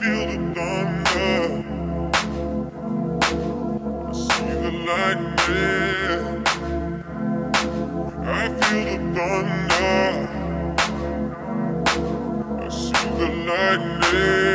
feel the thunder. I see the lightning. I feel the thunder. I see the lightning.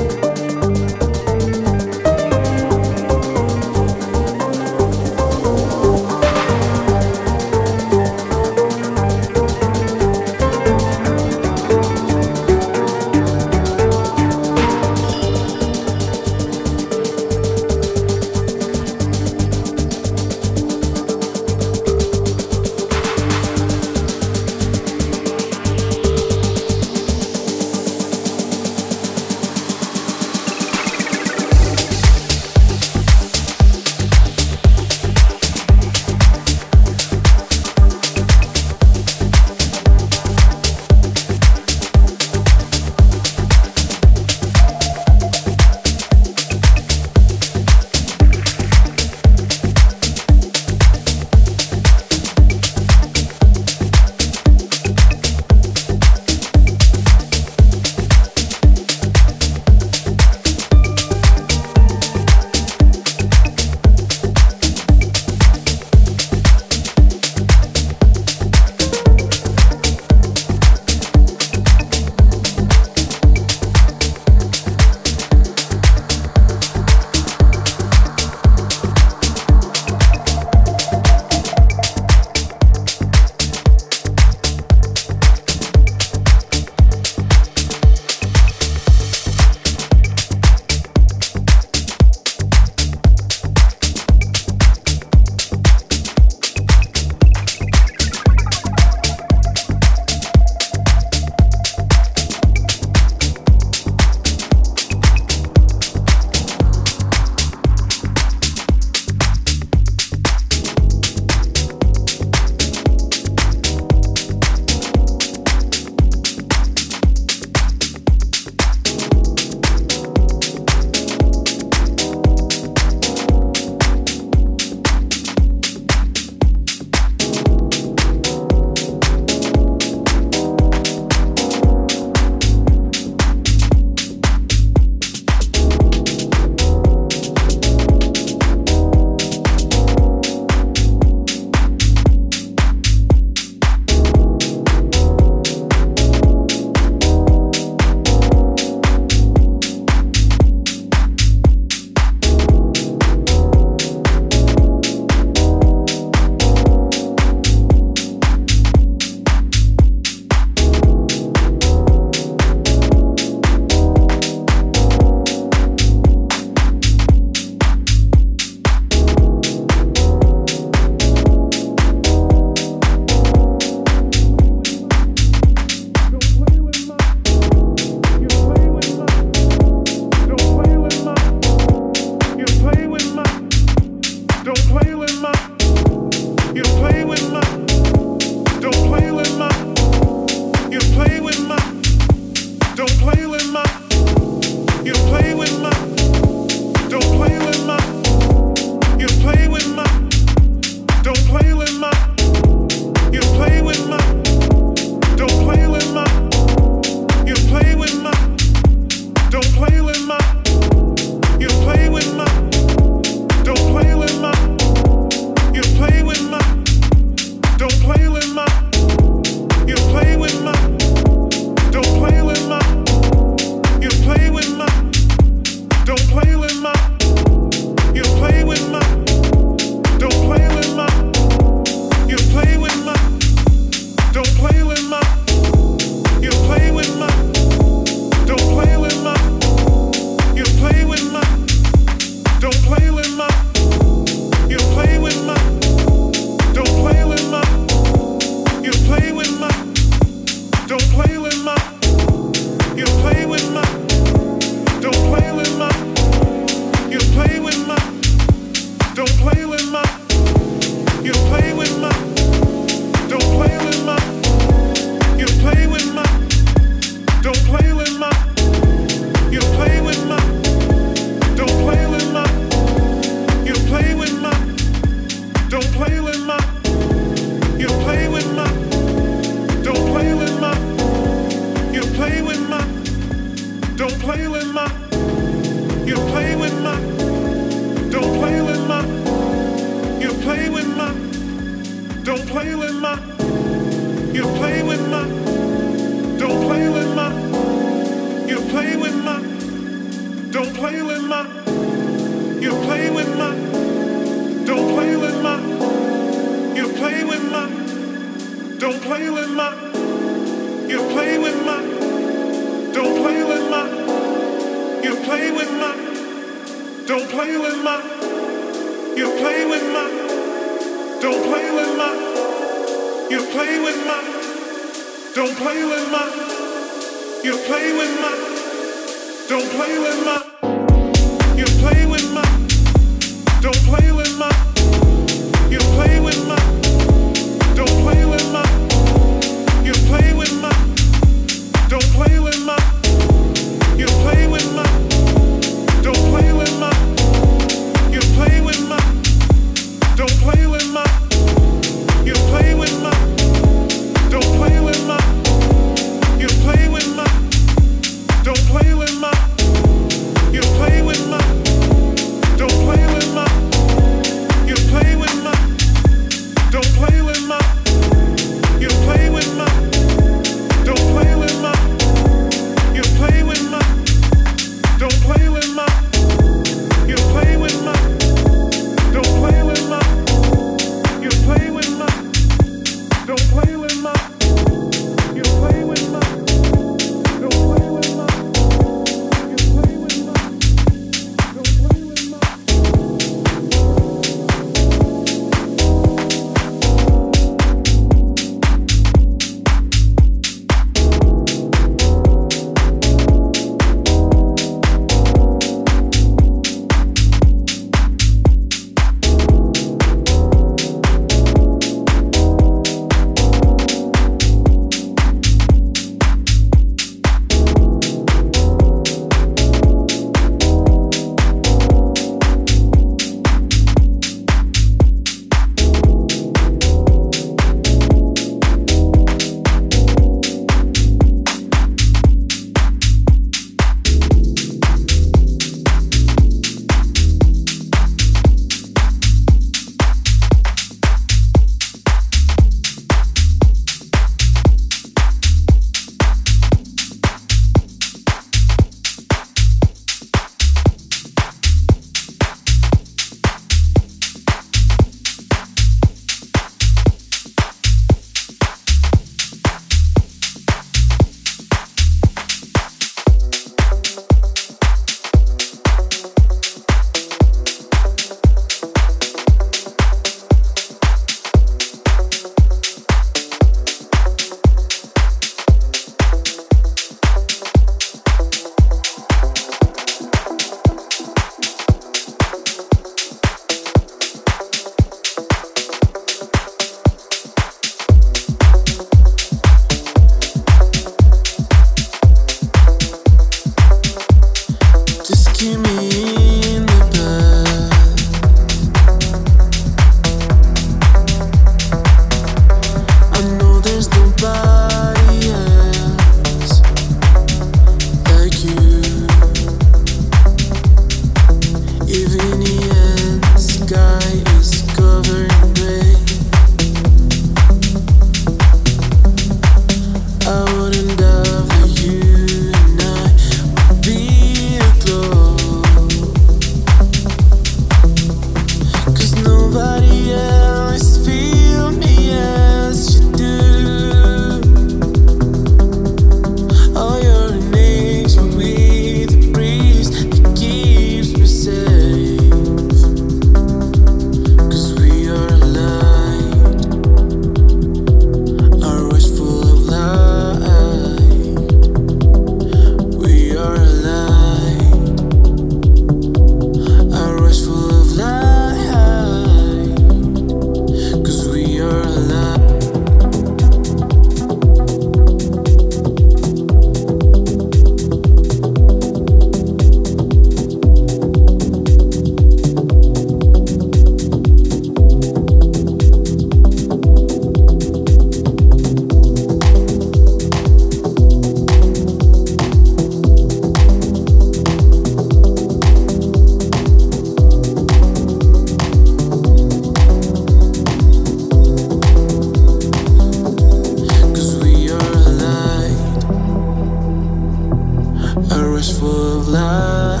forest full of light.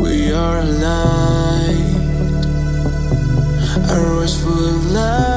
We are alive. A forest full of light.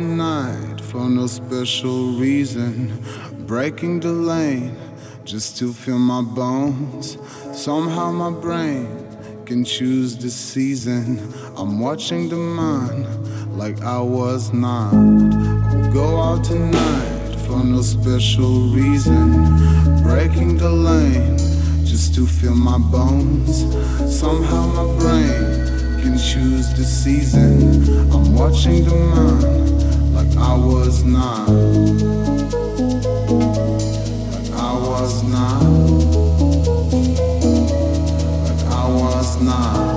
No special reason. Breaking the lane just to feel my bones. Somehow my brain can choose the season. I'm watching the mind like I was not. I'll go out tonight for no special reason. Breaking the lane just to feel my bones. Somehow my brain can choose the season. I'm watching the mind like I was not. Like I was not. Like I was not.